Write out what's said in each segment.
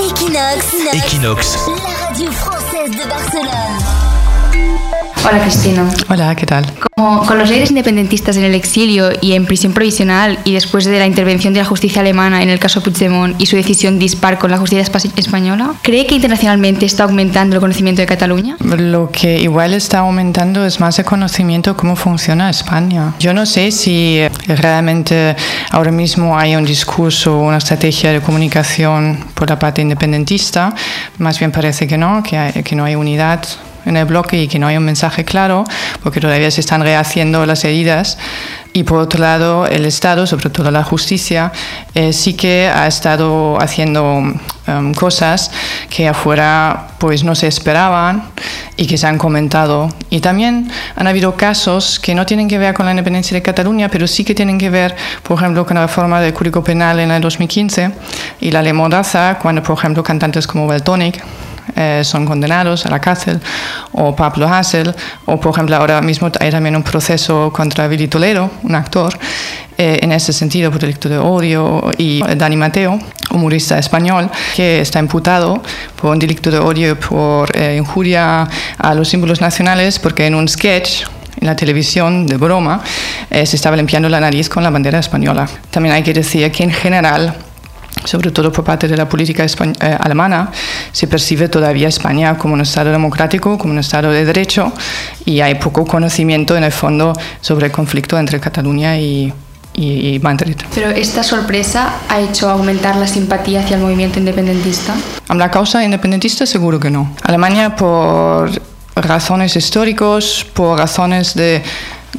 Equinox. Equinox. La radio française de Barcelone. Hola Cristina. Hola, ¿qué tal? Como con los líderes independentistas en el exilio y en prisión provisional y después de la intervención de la justicia alemana en el caso Puigdemont y su decisión dispar con la justicia espa- española, ¿cree que internacionalmente está aumentando el conocimiento de Cataluña? Lo que igual está aumentando es más el conocimiento de cómo funciona España. Yo no sé si realmente ahora mismo hay un discurso, una estrategia de comunicación por la parte independentista. Más bien parece que no, que, hay- que no hay unidad en el bloque y que no hay un mensaje claro, porque todavía se están rehaciendo las heridas. Y por otro lado, el Estado, sobre todo la justicia, eh, sí que ha estado haciendo em, cosas que afuera pues no se esperaban y que se han comentado. Y también han habido casos que no tienen que ver con la independencia de Cataluña, pero sí que tienen que ver, por ejemplo, con la reforma del Código Penal en el 2015 y la ley Mordaza, cuando, por ejemplo, cantantes como Beltonic eh, son condenados a la cárcel, o Pablo Hassel, o por ejemplo ahora mismo hay también un proceso contra Billy Toledo, un actor, eh, en ese sentido por delicto de odio, y Dani Mateo, humorista español, que está imputado por un delicto de odio por eh, injuria a los símbolos nacionales, porque en un sketch en la televisión de broma eh, se estaba limpiando la nariz con la bandera española. También hay que decir que en general sobre todo por parte de la política eh, alemana, se percibe todavía España como un Estado democrático, como un Estado de derecho, y hay poco conocimiento en el fondo sobre el conflicto entre Cataluña y, y- y Madrid. Pero esta sorpresa ha hecho aumentar la simpatía hacia el movimiento independentista. ¿La causa independentista? Seguro que no. Alemania, por razones históricas, por razones de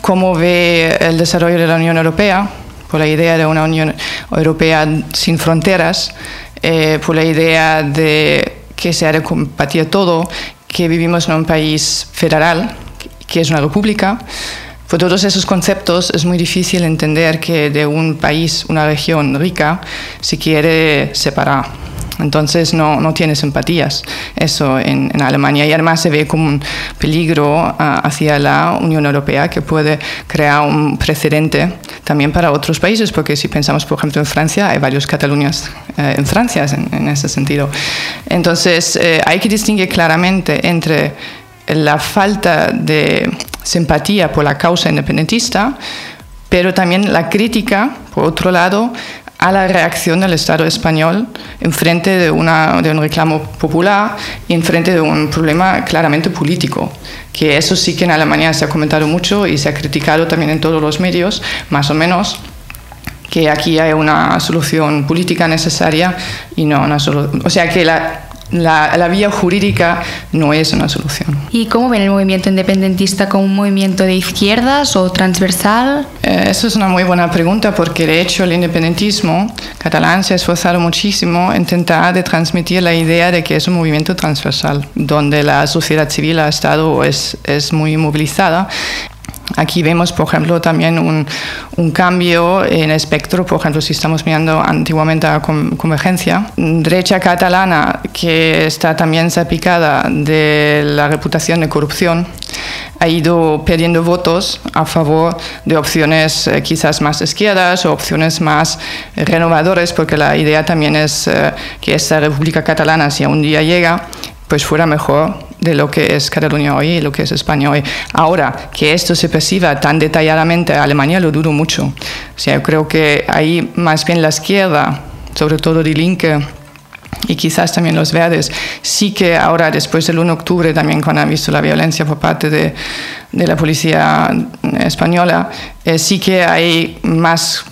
cómo ve el desarrollo de la Unión Europea, por la idea de una Unión Europea sin fronteras, eh, por la idea de que se ha de combatir todo, que vivimos en un país federal, que es una república. Por todos esos conceptos es muy difícil entender que de un país, una región rica, se quiere separar. Entonces no, no tiene simpatías eso en, Alemania y además se ve como un peligro ah, hacia la Unión Europea que puede crear un precedente también para otros países, porque si pensamos, por ejemplo, en Francia, hay varios Cataluñas eh, en Francia en, en ese sentido. Entonces eh, hay que distinguir claramente entre la falta de simpatía por la causa independentista, pero también la crítica, por otro lado, a la reacción del Estado español en frente de, una, de un reclamo popular y en frente de un problema claramente político, que eso sí que en Alemania se ha comentado mucho y se ha criticado también en todos los medios, más o menos, que aquí hay una solución política necesaria y no una solución. O sea que la, la, la vía jurídica no es una solución. ¿Y cómo ven el movimiento independentista como un movimiento de izquierdas o transversal? Eh, Eso es una muy buena pregunta porque de hecho el independentismo catalán se ha esforzado muchísimo en intentar de transmitir la idea de que es un movimiento transversal, donde la sociedad civil ha estado es, es muy movilizada. Aquí vemos, por ejemplo, también un, un, cambio en espectro, por ejemplo, si estamos mirando antiguamente a Convergencia, derecha catalana que está también salpicada de la reputación de corrupción, ha ido perdiendo votos a favor de opciones eh, quizás más izquierdas o opciones más renovadoras, porque la idea también es eh, que esta República Catalana, si un día llega, pues fuera mejor de lo que es Cataluña hoy y lo que es España hoy. Ahora, que esto se perciba tan detalladamente a Alemania lo dudo mucho. O sea, yo creo que ahí más bien la izquierda, sobre todo Die Linke, y quizás también los verdes, sí que ahora, después del 1 de octubre, también cuando han visto la violencia por parte de, de la policía española, eh, sí que hay más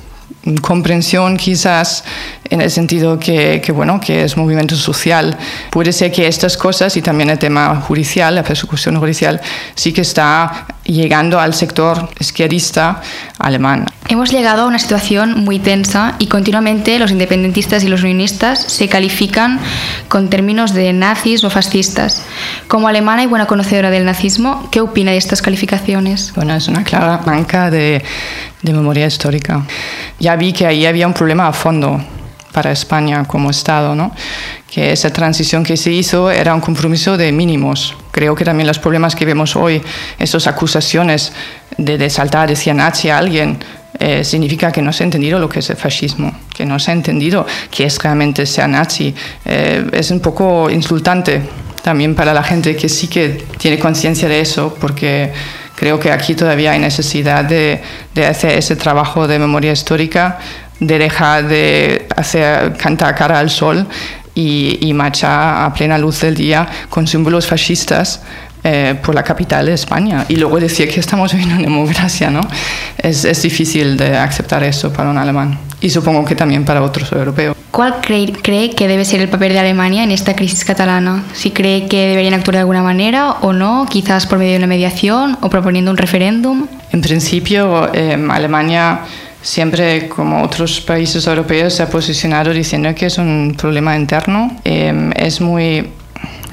comprensión quizás en el sentido que, bueno que es movimiento social. Puede ser que estas cosas y también el tema judicial la persecución judicial sí que está llegando al sector izquierdista alemán Hemos llegado a una situación muy tensa y continuamente los independentistas y los unionistas se califican con términos de nazis o fascistas. Como alemana y buena conocedora del nazismo, ¿qué opina de estas calificaciones? Bueno, es una clara manca de, de memoria histórica. Ya vi que ahí había un problema a fondo para España como Estado, ¿no? que esa transición que se hizo era un compromiso de mínimos. Creo que también los problemas que vemos hoy, esas acusaciones de, de saltar, decía nazi a alguien, eh, significa que no se ha entendido lo que es el fascismo. que no se ha entendido que es realmente ser nazi. Eh, es un poco insultante también para la gente que sí que tiene conciencia de eso, porque creo que aquí todavía hay necesidad de, de hacer ese trabajo de memoria histórica, de dejar de hacer cantar cara al sol y, y marchar a plena luz del día con símbolos fascistas eh, por la capital de España. Y luego decir que estamos viviendo en democracia, ¿no? Es, es, difícil de aceptar eso para un alemán. Y supongo que también para otros europeos. ¿Cuál cree, cree, que debe ser el papel de Alemania en esta crisis catalana? ¿Si cree que deberían actuar de alguna manera o no? Quizás por medio de una mediación o proponiendo un referéndum. En principio, eh, Alemania siempre, como otros países europeos, se ha posicionado diciendo que es un problema interno. Eh, es muy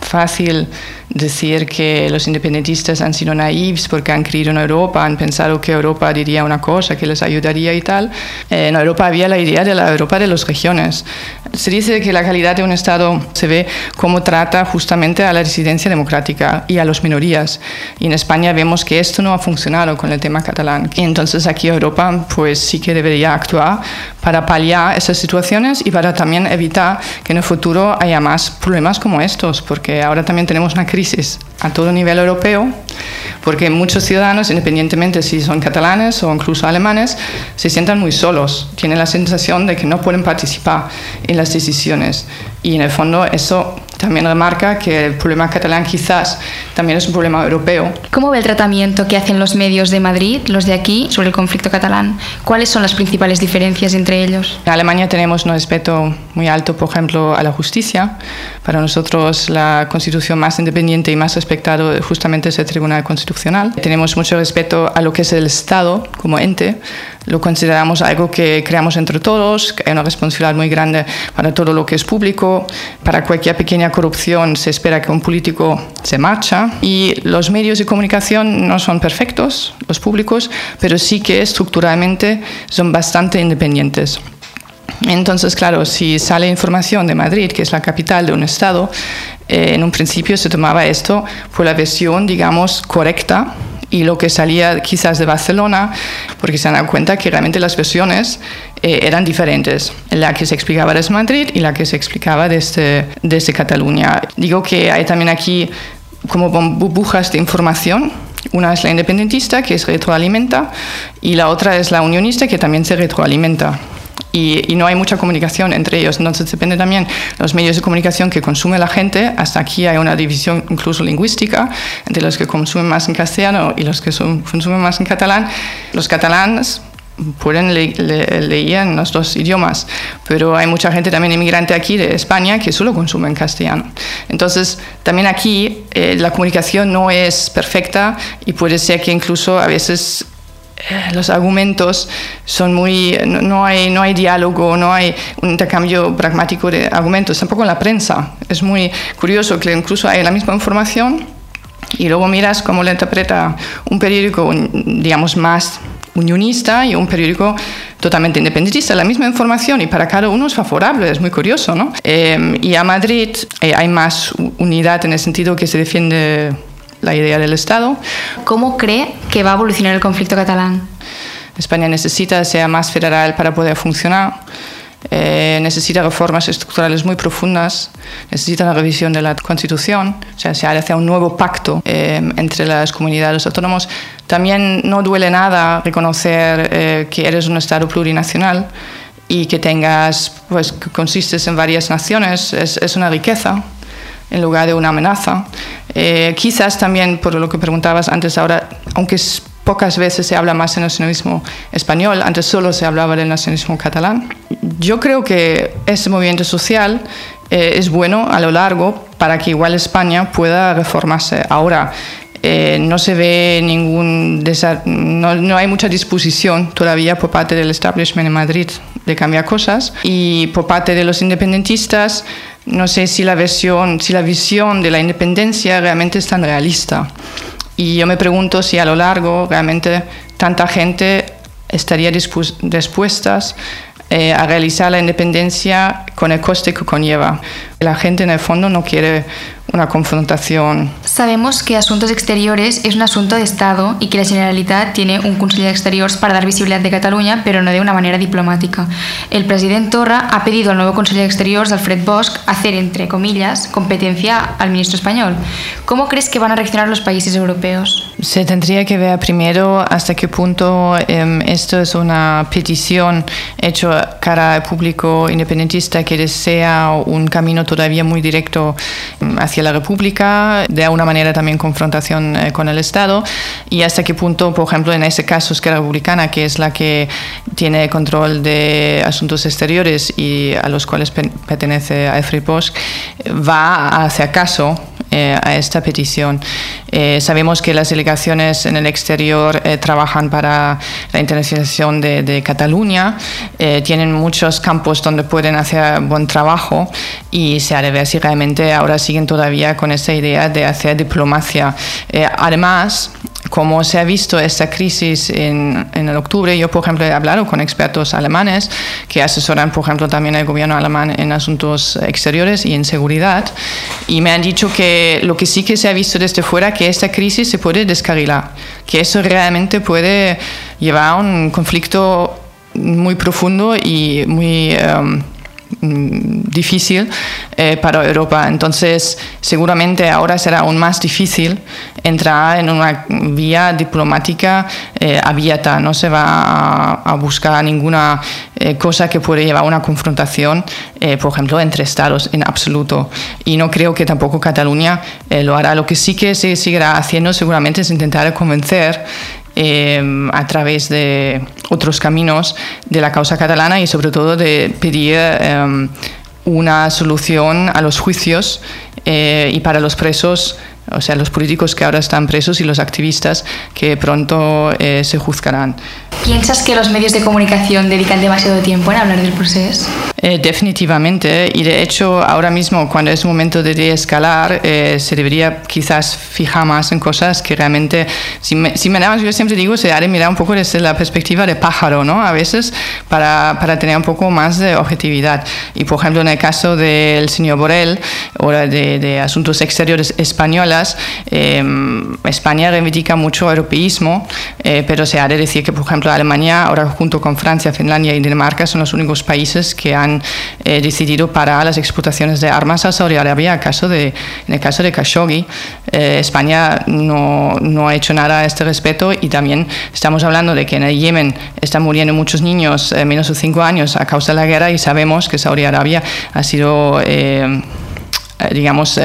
fácil decir que los independentistas han sido naivos porque han creído en Europa, han pensado que Europa diría una cosa que les ayudaría y tal. Eh, en Europa había la idea de la Europa de las regiones. Se dice que la calidad de un Estado se ve cómo trata justamente a la residencia democrática y a las minorías. Y en España vemos que esto no ha funcionado con el tema catalán. Y entonces aquí Europa pues sí que debería actuar para paliar esas situaciones y para también evitar que en el futuro haya más problemas como estos, porque ahora también tenemos una crisis a todo nivel europeo, porque muchos ciudadanos, independientemente si son catalanes o incluso alemanes, se sientan muy solos, tienen la sensación de que no pueden participar en las decisiones. Y en el fondo eso también remarca que el problema catalán quizás también es un problema europeo. ¿Cómo ve el tratamiento que hacen los medios de Madrid, los de aquí, sobre el conflicto catalán? ¿Cuáles son las principales diferencias entre ellos? En Alemania tenemos un respeto muy alto, por ejemplo, a la justicia. Para nosotros la constitución más independiente y más respetado justamente es el Tribunal Constitucional. Tenemos mucho respeto a lo que es el Estado como ente. Lo consideramos algo que creamos entre todos, que hay una responsabilidad muy grande para todo lo que es público. Para cualquier pequeña corrupción se espera que un político se marcha y los medios de comunicación no son perfectos, los públicos, pero sí que estructuralmente son bastante independientes. Entonces, claro, si sale información de Madrid, que es la capital de un estado, eh, en un principio se tomaba esto por la versión, digamos, correcta y lo que salía quizás de Barcelona, porque se han dado cuenta que realmente las versiones eh, eran diferentes, la que se explicaba desde Madrid y la que se explicaba desde, desde Cataluña. Digo que hay también aquí como burbujas de información. Una es la independentista, que se retroalimenta, y la otra es la unionista, que también se retroalimenta. Y, y, no hay mucha comunicación entre ellos. Entonces depende también los medios de comunicación que consume la gente. Hasta aquí hay una división incluso lingüística entre los que consumen más en castellano y los que son, consumen más en catalán. Los catalanes pueden le, le, leer en los dos idiomas, pero hay mucha gente también inmigrante aquí de España que solo consume en castellano. Entonces, también aquí eh, la comunicación no es perfecta y puede ser que incluso a veces los argumentos son muy no, no, hay no hay diálogo no hay un intercambio pragmático de argumentos tampoco en la prensa es muy curioso que incluso hay la misma información y luego miras cómo la interpreta un periódico digamos más unionista y un periódico totalmente independentista, la misma información y para cada uno es favorable, es muy curioso, ¿no? Eh, y a Madrid eh, hay más unidad en el sentido que se defiende la idea del Estado. ¿Cómo cree que va a evolucionar el conflicto catalán? España necesita ser más federal para poder funcionar. Eh, necesita reformas estructurales muy profundas, necesita la revisión de la Constitución, o sea, se hace un nuevo pacto eh, entre las comunidades autónomas. También no duele nada reconocer eh, que eres un Estado plurinacional y que tengas, pues, que consistes en varias naciones, es, es una riqueza en lugar de una amenaza. Eh, quizás también, por lo que preguntabas antes, ahora, aunque es pocas veces se habla más del nacionalismo español, antes solo se hablaba del nacionalismo catalán. Yo creo que ese movimiento social eh, es bueno a lo largo para que igual España pueda reformarse. Ahora, eh, no se ve ningún no, no, hay mucha disposición todavía por parte del establishment en Madrid de cambiar cosas y por parte de los independentistas no sé si la, versión, si la visión de la independencia realmente es tan realista. Y yo me pregunto si a lo largo realmente tanta gente estaría dispuesta eh, a realizar la independencia con el coste que conlleva. La gente en el fondo no quiere una confrontación. Sabemos que Asuntos Exteriores es un asunto de Estado y que la Generalitat tiene un Conseller Exteriors para dar visibilidad de Cataluña, pero no de una manera diplomática. El presidente Torra ha pedido al nuevo Conseller Exteriors, Alfred Bosch, hacer, entre comillas, competencia al ministro español. ¿Cómo crees que van a reaccionar los países europeos? Se tendría que ver primero hasta qué punto eh, esto es una petición hecha cara al público independentista que desea un camino todavía muy directo hacia la República, de alguna manera también confrontación eh, con el Estado, y hasta qué punto, por ejemplo, en ese caso Esquerra Republicana, que es la que tiene control de asuntos exteriores y a los cuales pertenece a Bosch, va a hacer caso eh, a esta petición. Eh, sabemos que las delegaciones en el exterior eh, trabajan para la internacionalización de, de Cataluña, tienen muchos campos donde pueden hacer buen trabajo y se ha de ver si realmente ahora siguen todavía con esa idea de hacer diplomacia. además, como se ha visto esta crisis en, en, el octubre, yo, por ejemplo, he hablado con expertos alemanes que asesoran, por ejemplo, también al gobierno alemán en asuntos exteriores y en seguridad, y me han dicho que lo que sí que se ha visto desde fuera, que esta crisis se puede descarrilar, que eso realmente puede llevar a un conflicto muy profundo y muy... Um, difícil eh, para Europa. Entonces, seguramente ahora será aún más difícil entrar en una vía diplomática eh, abierta. No se va a, buscar ninguna eh, cosa que pueda llevar a una confrontación, por ejemplo, entre estados en absoluto. Y no creo que tampoco Cataluña lo hará. Lo que sí que se seguirá haciendo seguramente es intentar convencer Em, a través de otros caminos de la causa catalana y sobre todo de pedir em, una solución a los juicios eh, y para los presos o sea, los políticos que ahora están presos y los activistas que pronto eh, se juzgarán. ¿Piensas que los medios de comunicación dedican demasiado tiempo en hablar del proceso? Eh, definitivamente, y de hecho ahora mismo cuando es momento de deescalar eh, se debería quizás fijar más en cosas que realmente, si me, si yo siempre digo, se ha de mirar un poco desde la perspectiva de pájaro, ¿no? A veces para, para tener un poco más de objetividad. Y por ejemplo en el caso del señor Borrell, o de, de Asuntos Exteriores Españolas, eh, España reivindica mucho europeísmo, pero se ha de decir que por ejemplo Alemania ahora junto con Francia, Finlandia y Dinamarca son los únicos países que han eh, decidido parar las exportaciones de armas a Saudi Arabia. En el caso de, Khashoggi, eh, España no, ha hecho nada a este respecto y también estamos hablando de que en Yemen están muriendo muchos niños eh, menos de 5 años a causa de la guerra y sabemos que Saudi Arabia ha sido digamos,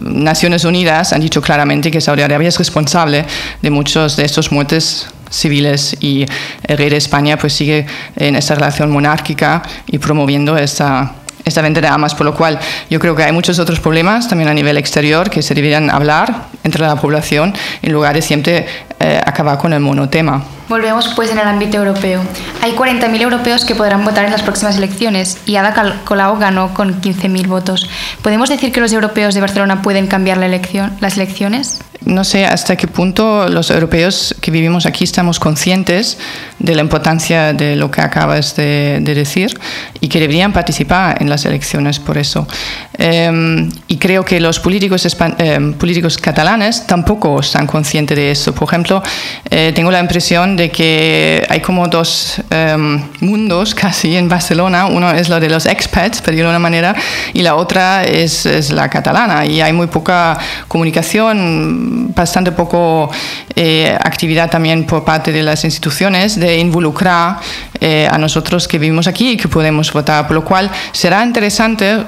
Naciones Unidas han dicho claramente que Saudi Arabia es responsable de muchos de estos muertes civiles y el rey de España pues sigue en esta relación monárquica y promoviendo esta, esta venta de armas, por lo cual yo creo que hay muchos otros problemas también a nivel exterior que se deberían hablar entre la población en lugar de siempre eh, acabar con el monotema. Volvemos pues en el ámbito europeo. Hay 40.000 europeos que podrán votar en las próximas elecciones y Ada Colau ganó con 15.000 votos. ¿Podemos decir que los europeos de Barcelona pueden cambiar la elección, las elecciones? No sé hasta qué punto los europeos que vivimos aquí estamos conscientes de la importancia de lo que acabas de, decir y que deberían participar en las elecciones por eso. Em, y creo que los políticos, em, políticos catalanes tampoco están conscientes de eso. Por ejemplo, eh, tengo la impresión de que hay como dos em, mundos casi en Barcelona. Uno es lo de los expats, decirlo de una manera, y la otra es, es, la catalana. Y hay muy poca comunicación, bastante poco eh, actividad también por parte de las instituciones de involucrar eh, a nosotros que vivimos aquí y que podemos votar. Por lo cual será interesante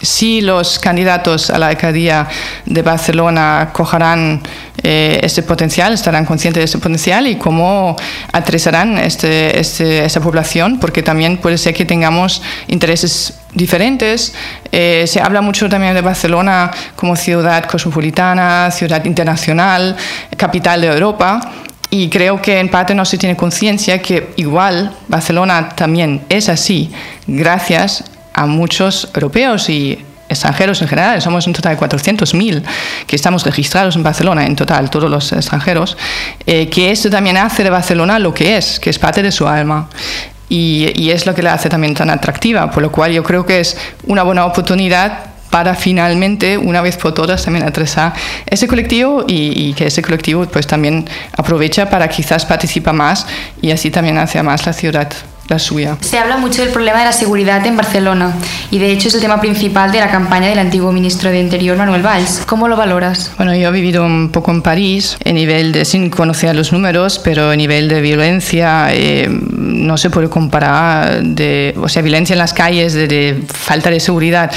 si los candidatos a la alcaldía de Barcelona cogerán eh, este potencial, estarán conscientes de este potencial y cómo atravesarán este, este, esta población, porque también puede ser que tengamos intereses diferentes. Eh, se habla mucho también de Barcelona como ciudad cosmopolitana, ciudad internacional, capital de Europa. Y creo que en parte no se tiene conciencia que igual Barcelona también es así gracias a muchos europeos y extranjeros en general, somos un total de 400.000 que estamos registrados en Barcelona, en total, todos los extranjeros, eh, que esto también hace de Barcelona lo que es, que es parte de su alma. y, es lo que la hace también tan atractiva, por lo cual yo creo que es una buena oportunidad para finalmente, una vez por todas, también atravesar ese colectivo y, y, que ese colectivo pues también aprovecha para quizás participa más y así también hace más la ciudad la suya. Se habla mucho del problema de la seguridad en Barcelona y de hecho es el tema principal de la campaña del antiguo ministro de Interior Manuel Valls. ¿Cómo lo valoras? Bueno, yo he vivido un poco en París, en nivel de, sin conocer los números, pero a nivel de violencia eh, no se puede comparar, de, o sea, violencia en las calles, de, de falta de seguridad,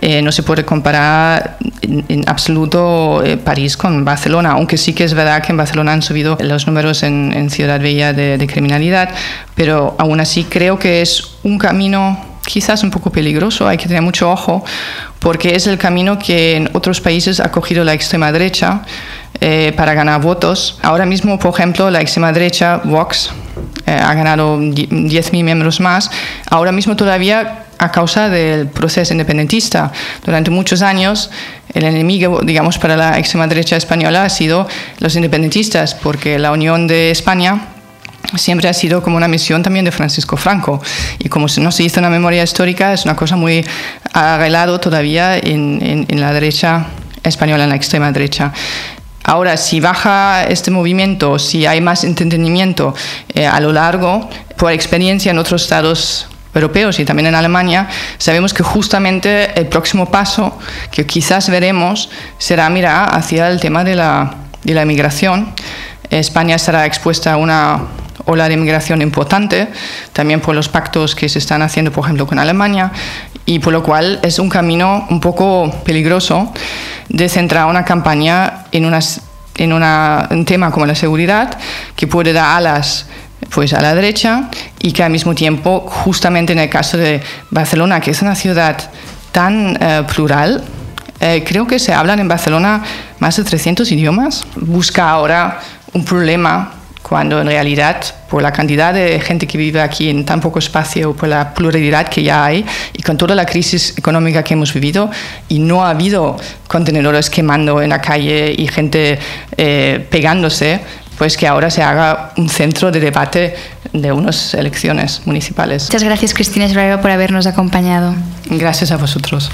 eh, no se puede comparar en, en absoluto eh, París con Barcelona, aunque sí que es verdad que en Barcelona han subido los números en, en Ciudad Bella de, de criminalidad, pero aún así sí creo que es un camino quizás un poco peligroso, hay que tener mucho ojo, porque es el camino que en otros países ha cogido la extrema derecha eh, para ganar votos. Ahora mismo, por ejemplo, la extrema derecha, Vox, eh, ha ganado 10.000 miembros más. Ahora mismo todavía a causa del proceso independentista. Durante muchos años, el enemigo, digamos, para la extrema derecha española ha sido los independentistas, porque la Unión de España siempre ha sido como una misión también de Francisco Franco. Y como no se hizo una memoria histórica, es una cosa muy arreglado todavía en, en, la derecha española, en la extrema derecha. Ahora, si baja este movimiento, si hay más entendimiento eh, a lo largo, por experiencia en otros estados europeos y también en Alemania, sabemos que justamente el próximo paso que quizás veremos será mirar hacia el tema de la, de la inmigración. España estará expuesta a una ola de inmigración importante, también por los pactos que se están haciendo, por ejemplo, con Alemania, y por lo cual es un camino un poco peligroso de centrar una campaña en, unas, en una, un tema como la seguridad, que puede dar alas pues a la derecha y que al mismo tiempo, justamente en el caso de Barcelona, que es una ciudad tan eh, plural, eh, creo que se hablan en Barcelona más de 300 idiomas, busca ahora un problema cuando en realidad por la cantidad de gente que vive aquí en tan poco espacio, por la pluralidad que ya hay y con toda la crisis económica que hemos vivido y no ha habido contenedores quemando en la calle y gente eh, pegándose, pues que ahora se haga un centro de debate de unas elecciones municipales. Muchas gracias Cristina Esbrero por habernos acompañado. Gracias a vosotros.